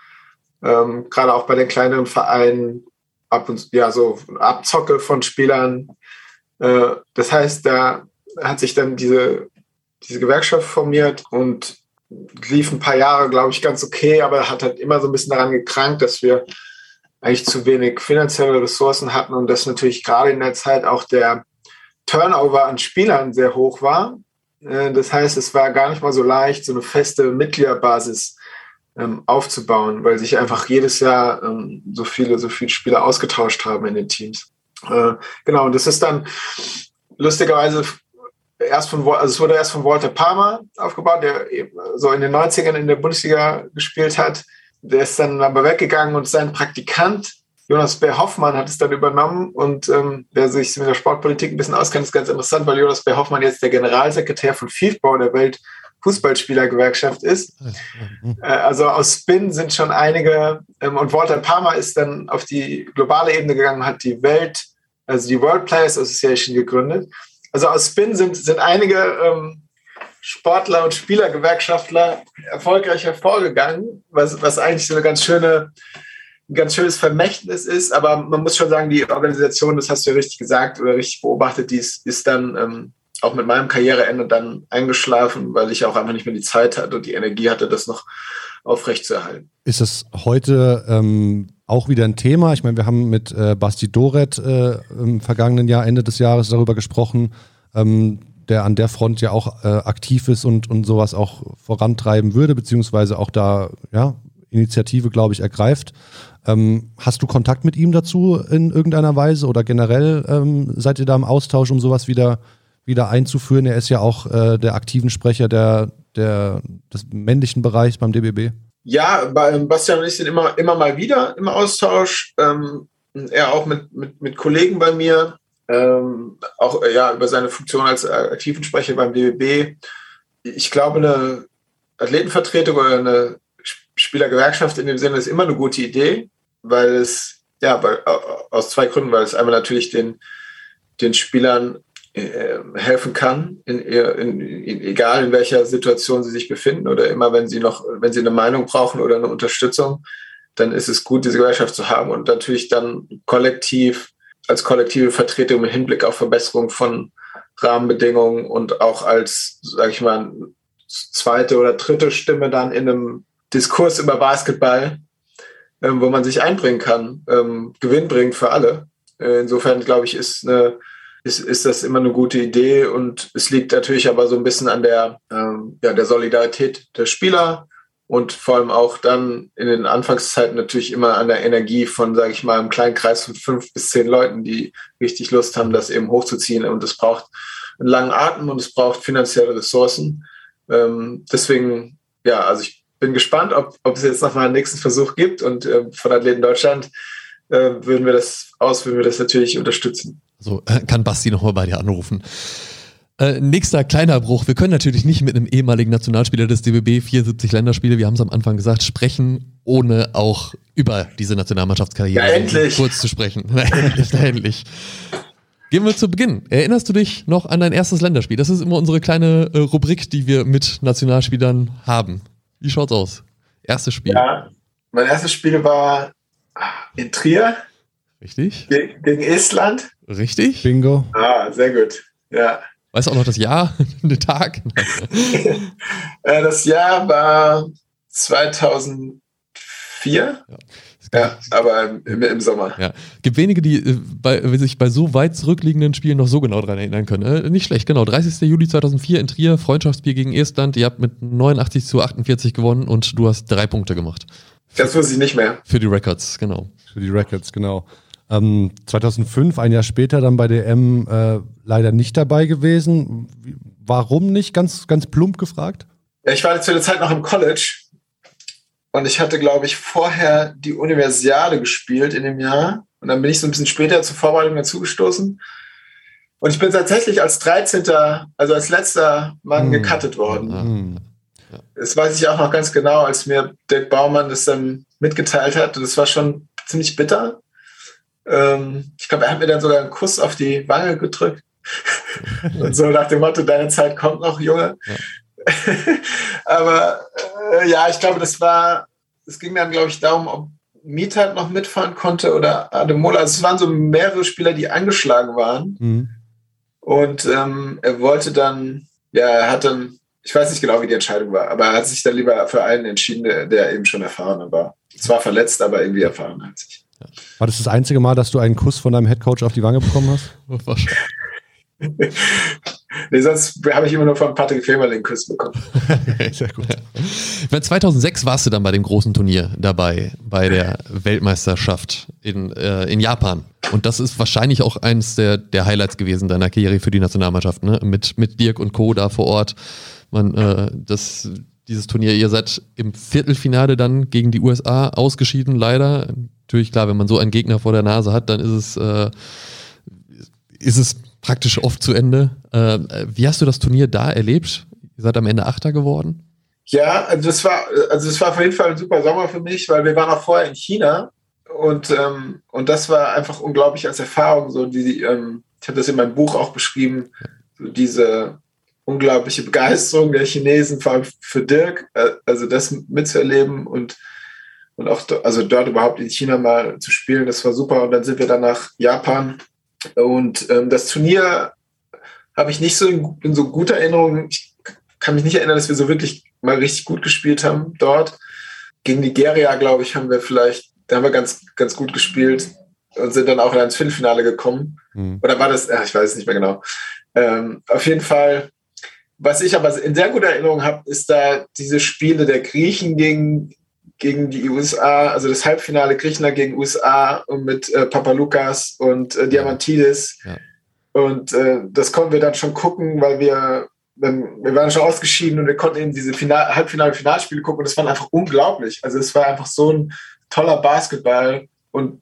ähm, gerade auch bei den kleineren Vereinen, ab und ja, so Abzocke von Spielern. Äh, das heißt, da hat sich dann diese, diese Gewerkschaft formiert und lief ein paar Jahre, glaube ich, ganz okay, aber hat halt immer so ein bisschen daran gekrankt, dass wir eigentlich zu wenig finanzielle Ressourcen hatten und dass natürlich gerade in der Zeit auch der Turnover an Spielern sehr hoch war. Äh, das heißt, es war gar nicht mal so leicht, so eine feste Mitgliederbasis ähm, aufzubauen, weil sich einfach jedes Jahr ähm, so viele, so viele Spieler ausgetauscht haben in den Teams. Äh, genau, und das ist dann lustigerweise erst von, also es wurde erst von Walter Palmer aufgebaut, der so in den 90ern in der Bundesliga gespielt hat. Der ist dann aber weggegangen und sein Praktikant, Jonas Bär Hoffmann, hat es dann übernommen. Und ähm, wer sich mit der Sportpolitik ein bisschen auskennt, ist ganz interessant, weil Jonas Bär Hoffmann jetzt der Generalsekretär von FIFBau, der Welt Fußballspielergewerkschaft ist. Äh, also aus Spin sind schon einige, ähm, und Walter Palmer ist dann auf die globale Ebene gegangen, hat die Welt, also die World Players Association gegründet. Also aus Spin sind, sind einige ähm, Sportler und Spielergewerkschaftler erfolgreich hervorgegangen, was, was eigentlich so eine ganz schöne, ein ganz schönes Vermächtnis ist. Aber man muss schon sagen, die Organisation, das hast du ja richtig gesagt oder richtig beobachtet, die ist, ist dann ähm, auch mit meinem Karriereende dann eingeschlafen, weil ich auch einfach nicht mehr die Zeit hatte und die Energie hatte, das noch aufrechtzuerhalten. Ist es heute ähm, auch wieder ein Thema? Ich meine, wir haben mit äh, Basti Doret äh, im vergangenen Jahr, Ende des Jahres darüber gesprochen, ähm, der an der Front ja auch äh, aktiv ist und, und sowas auch vorantreiben würde, beziehungsweise auch da ja, Initiative, glaube ich, ergreift. Ähm, hast du Kontakt mit ihm dazu in irgendeiner Weise oder generell ähm, seid ihr da im Austausch, um sowas wieder, wieder einzuführen? Er ist ja auch äh, der aktiven Sprecher der, der, des männlichen Bereichs beim DBB. Ja, Bastian und ich sind immer, immer mal wieder im Austausch. Ähm, er auch mit, mit, mit Kollegen bei mir, ähm, auch äh, ja, über seine Funktion als Aktivensprecher beim DBB. Ich glaube, eine Athletenvertretung oder eine Spielergewerkschaft in dem Sinne ist immer eine gute Idee, weil es, ja, weil, aus zwei Gründen, weil es einmal natürlich den, den Spielern äh, helfen kann, in, in, in, egal in welcher Situation sie sich befinden oder immer wenn sie noch, wenn sie eine Meinung brauchen oder eine Unterstützung, dann ist es gut, diese Gesellschaft zu haben und natürlich dann kollektiv als kollektive Vertretung im Hinblick auf Verbesserung von Rahmenbedingungen und auch als, sage ich mal, zweite oder dritte Stimme dann in einem Diskurs über Basketball, ähm, wo man sich einbringen kann, ähm, gewinnbringend für alle. Äh, insofern glaube ich, ist, eine, ist, ist das immer eine gute Idee und es liegt natürlich aber so ein bisschen an der, ähm, ja, der Solidarität der Spieler und vor allem auch dann in den Anfangszeiten natürlich immer an der Energie von, sage ich mal, einem kleinen Kreis von fünf bis zehn Leuten, die richtig Lust haben, das eben hochzuziehen. Und es braucht einen langen Atem und es braucht finanzielle Ressourcen. Ähm, deswegen, ja, also ich bin gespannt, ob, ob es jetzt nochmal einen nächsten Versuch gibt. Und äh, von Athleten Deutschland äh, würden wir das aus, würden wir das natürlich unterstützen. So äh, kann Basti nochmal bei dir anrufen. Äh, nächster kleiner Bruch. Wir können natürlich nicht mit einem ehemaligen Nationalspieler des DBB 74 Länderspiele, wir haben es am Anfang gesagt, sprechen, ohne auch über diese Nationalmannschaftskarriere ja, endlich. kurz zu sprechen. <laughs> Na, endlich, na, endlich. Gehen wir zu Beginn. Erinnerst du dich noch an dein erstes Länderspiel? Das ist immer unsere kleine äh, Rubrik, die wir mit Nationalspielern haben. Wie schaut's aus? Erstes Spiel. Ja, mein erstes Spiel war in Trier. Richtig. Gegen Estland. Richtig. Bingo. Ah, sehr gut. Ja. Weißt du auch noch das Jahr, <laughs> den Tag? <laughs> Äh, das Jahr war 2004. Ja. Ja, aber im, im, Sommer. Ja. Gibt wenige, die äh, bei, sich bei so weit zurückliegenden Spielen noch so genau daran erinnern können. Äh, nicht schlecht, genau. 30. Juli 2004 in Trier, Freundschaftsspiel gegen Estland. Ihr habt mit 89 zu 48 gewonnen und du hast drei Punkte gemacht. Das wusste ich nicht mehr. Für die Records, genau. Für die Records, genau. Ähm, 2005, ein Jahr später, dann bei der M äh, leider nicht dabei gewesen. Warum nicht? Ganz, ganz plump gefragt. Ja, ich war zu der Zeit noch im College und ich hatte, glaube ich, vorher die Universiade gespielt in dem Jahr. Und dann bin ich so ein bisschen später zur Vorbereitung dazugestoßen. Und ich bin tatsächlich als 13., also als letzter Mann hm. gecuttet worden. Hm. Das weiß ich auch noch ganz genau, als mir Dirk Baumann das dann mitgeteilt hat. Und das war schon ziemlich bitter. Ähm, ich glaube, er hat mir dann sogar einen Kuss auf die Wange gedrückt. <laughs> und so nach dem Motto, deine Zeit kommt noch, Junge. Ja. <laughs> Aber äh, ja, ich glaube, das war, es ging dann, glaube ich, darum, ob Mietat noch mitfahren konnte oder Ademola. Also es waren so mehrere Spieler, die angeschlagen waren. Mhm. Und ähm, er wollte dann, ja, er hat dann, ich weiß nicht genau, wie die Entscheidung war, aber er hat sich dann lieber für einen entschieden, der, der eben schon erfahren war. Zwar verletzt, aber irgendwie erfahren hat sich. War das das einzige Mal, dass du einen Kuss von deinem Headcoach auf die Wange bekommen hast? <laughs> Wahrscheinlich. nee, sonst habe ich immer nur von Patrick Femer den Kuss bekommen. Sehr gut. 2006 warst du dann bei dem großen Turnier dabei, bei der Weltmeisterschaft in, äh, in Japan. Und das ist wahrscheinlich auch eines der, der Highlights gewesen deiner Karriere für die Nationalmannschaft, ne? Mit, mit Dirk und Co. da vor Ort. Man, äh, das, dieses Turnier, ihr seid im Viertelfinale dann gegen die USA ausgeschieden, leider natürlich klar, wenn man so einen Gegner vor der Nase hat, dann ist es, äh, ist es praktisch oft zu Ende. Äh, wie hast du das Turnier da erlebt? Ihr seid am Ende Achter geworden? Ja, also das war, also das war auf jeden Fall ein super Sommer für mich, weil wir waren auch vorher in China und, ähm, und das war einfach unglaublich als Erfahrung. So die, ähm, ich habe das in meinem Buch auch beschrieben, so diese unglaubliche Begeisterung der Chinesen, vor allem für Dirk, äh, also das mitzuerleben und und auch also dort überhaupt in China mal zu spielen, das war super. Und dann sind wir dann nach Japan und ähm, das Turnier habe ich nicht so in, in, so guter Erinnerung. Ich kann mich nicht erinnern, dass wir so wirklich mal richtig gut gespielt haben dort. Gegen Nigeria, glaube ich, haben wir vielleicht, da haben wir ganz, ganz gut gespielt und sind dann auch ins Viertelfinale gekommen. Mhm. Oder war das, ach, ich weiß es nicht mehr genau. Ähm, auf jeden Fall, was ich aber in sehr guter Erinnerung habe, ist da diese Spiele der Griechen gegen gegen die USA, also das Halbfinale Griechenland gegen USA und mit äh, Papalukas und äh, Diamantidis. Ja. Und äh, das konnten wir dann schon gucken, weil wir dann, wir waren schon ausgeschieden und wir konnten eben diese Final, Halbfinale, Finalspiele gucken und das war einfach unglaublich. Also es war einfach so ein toller Basketball und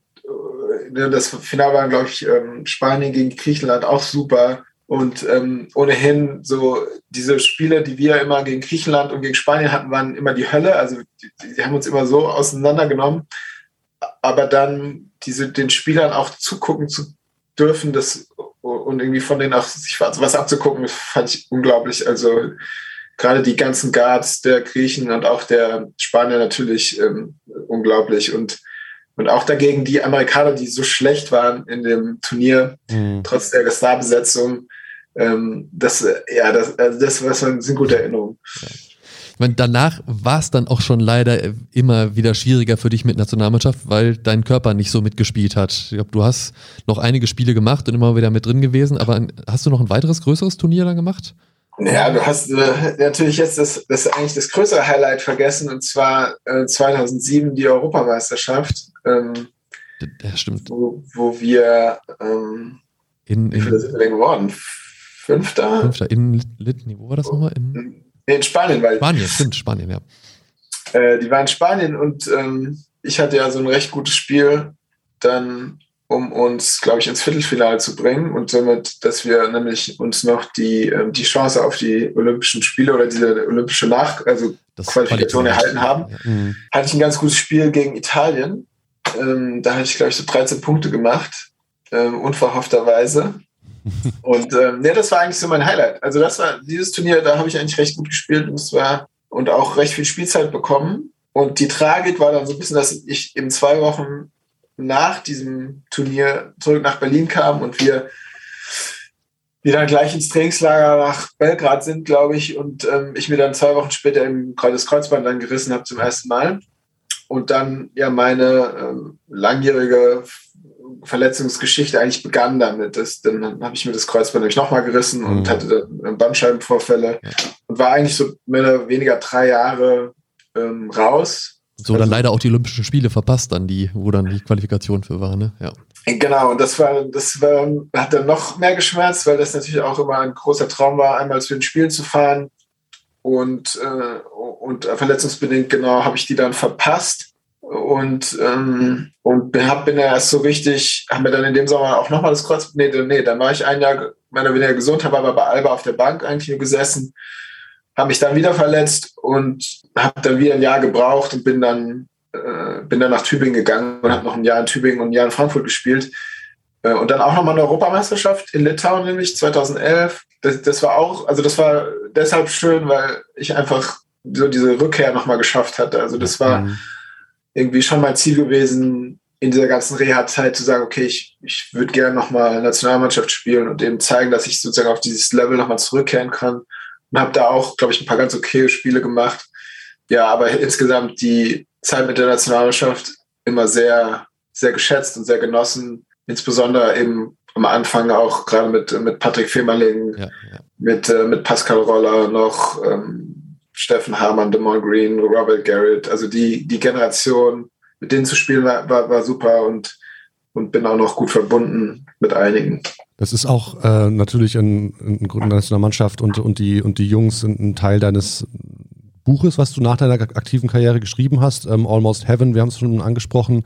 äh, das Finale war, glaube ich, ähm, Spanien gegen Griechenland auch super. Und ähm, ohnehin so diese Spiele, die wir immer gegen Griechenland und gegen Spanien hatten, waren immer die Hölle. Also die, die haben uns immer so auseinandergenommen. Aber dann diese, den Spielern auch zugucken zu dürfen, das und irgendwie von denen auch sich was abzugucken, fand ich unglaublich. Also gerade die ganzen Guards der Griechen und auch der Spanier natürlich ähm, unglaublich. Und, und auch dagegen die Amerikaner, die so schlecht waren in dem Turnier, mhm. trotz der Star-Besetzung, ähm, das, ja, das, also das, das sind gute Erinnerungen. Ich meine, danach war es dann auch schon leider immer wieder schwieriger für dich mit Nationalmannschaft, weil dein Körper nicht so mitgespielt hat. Ich glaube, du hast noch einige Spiele gemacht und immer wieder mit drin gewesen, aber hast du noch ein weiteres größeres Turnier dann gemacht? Ja, du hast äh, natürlich jetzt das, das eigentlich das größere Highlight vergessen und zwar äh, 2007 die Europameisterschaft. Ähm, ja, stimmt. Wo, wo wir ähm, in, in, sind wir denn geworden? Fünfter? Fünfter in Litni. Wo war das nochmal? In, Nee, in Spanien, weil. Spanien, stimmt, Spanien, ja. Äh, die war in Spanien und ähm, ich hatte ja so ein recht gutes Spiel dann, um uns, glaube ich, ins Viertelfinale zu bringen und somit, dass wir nämlich uns noch die, ähm, die Chance auf die Olympischen Spiele oder diese olympische Nach-, also das Qualifikation erhalten haben, ja. mhm. hatte ich ein ganz gutes Spiel gegen Italien. Ähm, da hatte ich, glaube ich, so 13 Punkte gemacht, ähm, unverhoffterweise. Und ähm, ja, das war eigentlich so mein Highlight. Also das war dieses Turnier, da habe ich eigentlich recht gut gespielt und zwar und auch recht viel Spielzeit bekommen. Und die Tragik war dann so ein bisschen, dass ich in zwei Wochen nach diesem Turnier zurück nach Berlin kam und wir wir dann gleich ins Trainingslager nach Belgrad sind, glaube ich, und ähm, ich mir dann zwei Wochen später im das Kreuzband dann gerissen habe zum ersten Mal. Und dann ja meine ähm, langjährige Verletzungsgeschichte eigentlich begann damit. Das, dann habe ich mir das Kreuzband nämlich nochmal gerissen mhm. und hatte dann Bandscheibenvorfälle ja. und war eigentlich so mehr oder weniger drei Jahre ähm, raus. So also, dann leider auch die Olympischen Spiele verpasst, dann die, wo dann die Qualifikation für war, ne? Ja. Genau, und das war, das war, hat dann noch mehr geschmerzt, weil das natürlich auch immer ein großer Traum war, einmal zu den Spielen zu fahren. Und, äh, und verletzungsbedingt, genau, habe ich die dann verpasst und, ähm, und hab, bin ja erst so richtig, haben wir dann in dem Sommer auch nochmal das Kreuz, nee, nee, dann war ich ein Jahr meiner oder weniger gesund, habe aber bei Alba auf der Bank eigentlich nur gesessen, habe mich dann wieder verletzt und habe dann wieder ein Jahr gebraucht und bin dann, äh, bin dann nach Tübingen gegangen und habe noch ein Jahr in Tübingen und ein Jahr in Frankfurt gespielt. Äh, und dann auch nochmal eine Europameisterschaft in Litauen, nämlich 2011. Das, das war auch, also das war deshalb schön, weil ich einfach so diese Rückkehr nochmal geschafft hatte. Also das war, mhm irgendwie schon mein Ziel gewesen, in dieser ganzen Reha-Zeit zu sagen, okay, ich, ich würde gerne nochmal Nationalmannschaft spielen und eben zeigen, dass ich sozusagen auf dieses Level nochmal zurückkehren kann. Und habe da auch, glaube ich, ein paar ganz okay Spiele gemacht. Ja, aber insgesamt die Zeit mit der Nationalmannschaft immer sehr, sehr geschätzt und sehr genossen. Insbesondere eben am Anfang auch gerade mit, mit Patrick Femerling, ja, ja. mit, äh, mit Pascal Roller noch, ähm, Steffen Hamann, Demon Green, Robert Garrett, also die, die Generation, mit denen zu spielen war, war, super und, und bin auch noch gut verbunden mit einigen. Das ist auch äh, natürlich ein, ein Grund deiner Mannschaft und, und, die, und die Jungs sind ein Teil deines Buches, was du nach deiner aktiven Karriere geschrieben hast, ähm, Almost Heaven, wir haben es schon angesprochen.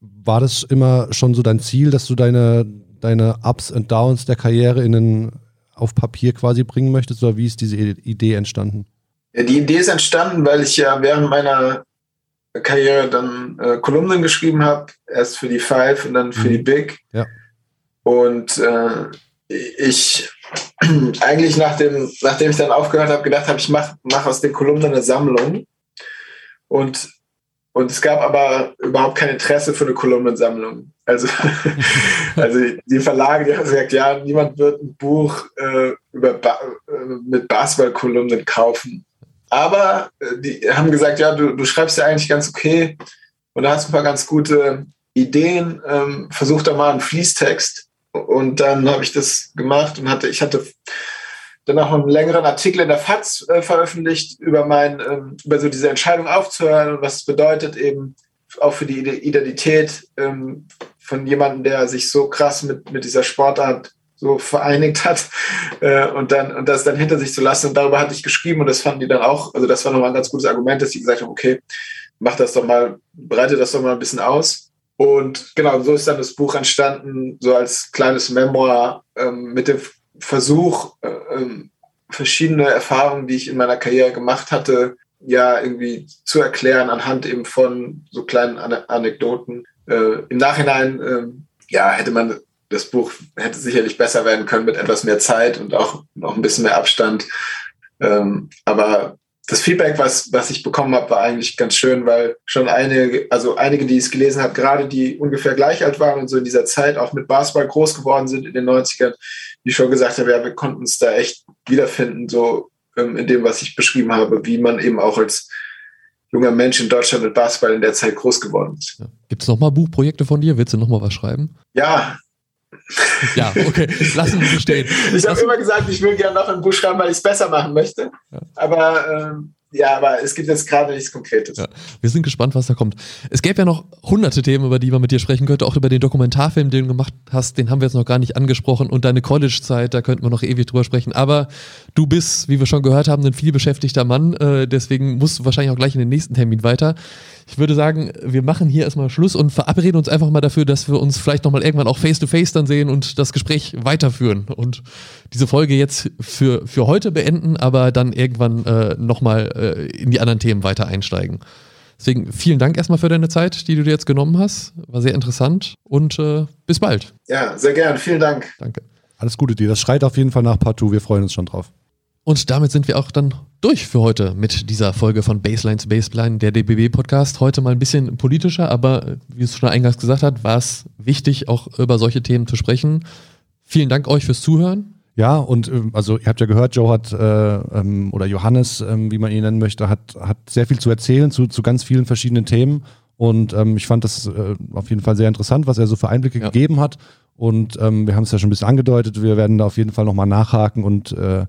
War das immer schon so dein Ziel, dass du deine, deine Ups und Downs der Karriere in den, auf Papier quasi bringen möchtest oder wie ist diese Idee entstanden? Ja, die Idee ist entstanden, weil ich ja während meiner Karriere dann äh, Kolumnen geschrieben habe, erst für die Five und dann für mhm. die Big. Ja. Und äh, ich <clears throat> eigentlich nach dem, nachdem ich dann aufgehört habe, gedacht habe, ich mache mach aus den Kolumnen eine Sammlung. Und, und es gab aber überhaupt kein Interesse für eine Kolumnensammlung. Also, <laughs> also die Verlage, die haben gesagt, ja, niemand wird ein Buch äh, über ba äh, mit Basketballkolumnen kaufen. Aber äh, die haben gesagt, ja, du, du schreibst ja eigentlich ganz okay und da hast ein paar ganz gute Ideen. Ähm, versuch da mal einen Fließtext. Und dann habe ich das gemacht und hatte, ich hatte dann auch einen längeren Artikel in der FAZ äh, veröffentlicht über mein, ähm, über so diese Entscheidung aufzuhören und was es bedeutet eben auch für die Identität ähm, von jemandem, der sich so krass mit, mit dieser Sportart so vereinigt hat äh, und dann und das dann hinter sich zu lassen. Und darüber hatte ich geschrieben und das fanden die dann auch, also das war nochmal ein ganz gutes Argument, dass die gesagt haben, okay, mach das doch mal, breite das doch mal ein bisschen aus. Und genau, so ist dann das Buch entstanden, so als kleines Memoir ähm, mit dem Versuch, äh, ähm, verschiedene Erfahrungen, die ich in meiner Karriere gemacht hatte, ja irgendwie zu erklären anhand eben von so kleinen An Anekdoten. Äh, Im Nachhinein, äh, ja, hätte man das Buch hätte sicherlich besser werden können mit etwas mehr Zeit und auch noch ein bisschen mehr Abstand. Ähm, aber das Feedback, was, was ich bekommen habe, war eigentlich ganz schön, weil schon einige, also einige, die es gelesen haben, gerade die ungefähr gleich alt waren und so in dieser Zeit auch mit Basketball groß geworden sind in den 90ern, die schon gesagt haben, ja, wir konnten uns da echt wiederfinden, so ähm, in dem, was ich beschrieben habe, wie man eben auch als junger Mensch in Deutschland mit Basketball in der Zeit groß geworden ist. Ja. Gibt es nochmal Buchprojekte von dir? Willst du nochmal was schreiben? Ja, ja, okay, lassen wir stehen. <laughs> ich habe immer gesagt, ich will gerne noch ein Buch schreiben, weil ich es besser machen möchte. Ja. Aber ähm, ja, aber es gibt jetzt gerade nichts Konkretes. Ja, wir sind gespannt, was da kommt. Es gäbe ja noch hunderte Themen, über die man mit dir sprechen könnte, auch über den Dokumentarfilm, den du gemacht hast, den haben wir jetzt noch gar nicht angesprochen und deine College-Zeit, da könnten wir noch ewig drüber sprechen. Aber du bist, wie wir schon gehört haben, ein vielbeschäftigter Mann, äh, deswegen musst du wahrscheinlich auch gleich in den nächsten Termin weiter. Ich würde sagen, wir machen hier erstmal Schluss und verabreden uns einfach mal dafür, dass wir uns vielleicht nochmal irgendwann auch face-to-face -face dann sehen und das Gespräch weiterführen und diese Folge jetzt für, für heute beenden, aber dann irgendwann äh, nochmal äh, in die anderen Themen weiter einsteigen. Deswegen vielen Dank erstmal für deine Zeit, die du dir jetzt genommen hast. War sehr interessant und äh, bis bald. Ja, sehr gern. Vielen Dank. Danke. Alles Gute dir. Das schreit auf jeden Fall nach Partout. Wir freuen uns schon drauf. Und damit sind wir auch dann durch für heute mit dieser Folge von Baseline zu Baseline, der DBB-Podcast. Heute mal ein bisschen politischer, aber wie es schon eingangs gesagt hat, war es wichtig, auch über solche Themen zu sprechen. Vielen Dank euch fürs Zuhören. Ja, und ähm, also ihr habt ja gehört, Joe hat, äh, ähm, oder Johannes, ähm, wie man ihn nennen möchte, hat, hat sehr viel zu erzählen zu, zu ganz vielen verschiedenen Themen. Und ähm, ich fand das äh, auf jeden Fall sehr interessant, was er so für Einblicke ja. gegeben hat. Und ähm, wir haben es ja schon ein bisschen angedeutet, wir werden da auf jeden Fall nochmal nachhaken und äh,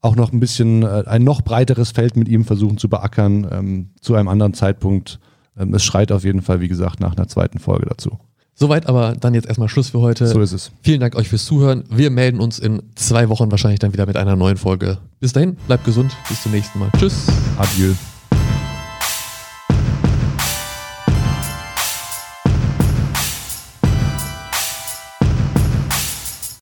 auch noch ein bisschen äh, ein noch breiteres Feld mit ihm versuchen zu beackern ähm, zu einem anderen Zeitpunkt. Ähm, es schreit auf jeden Fall, wie gesagt, nach einer zweiten Folge dazu. Soweit aber dann jetzt erstmal Schluss für heute. So ist es. Vielen Dank euch fürs Zuhören. Wir melden uns in zwei Wochen wahrscheinlich dann wieder mit einer neuen Folge. Bis dahin, bleibt gesund. Bis zum nächsten Mal. Tschüss. Adieu.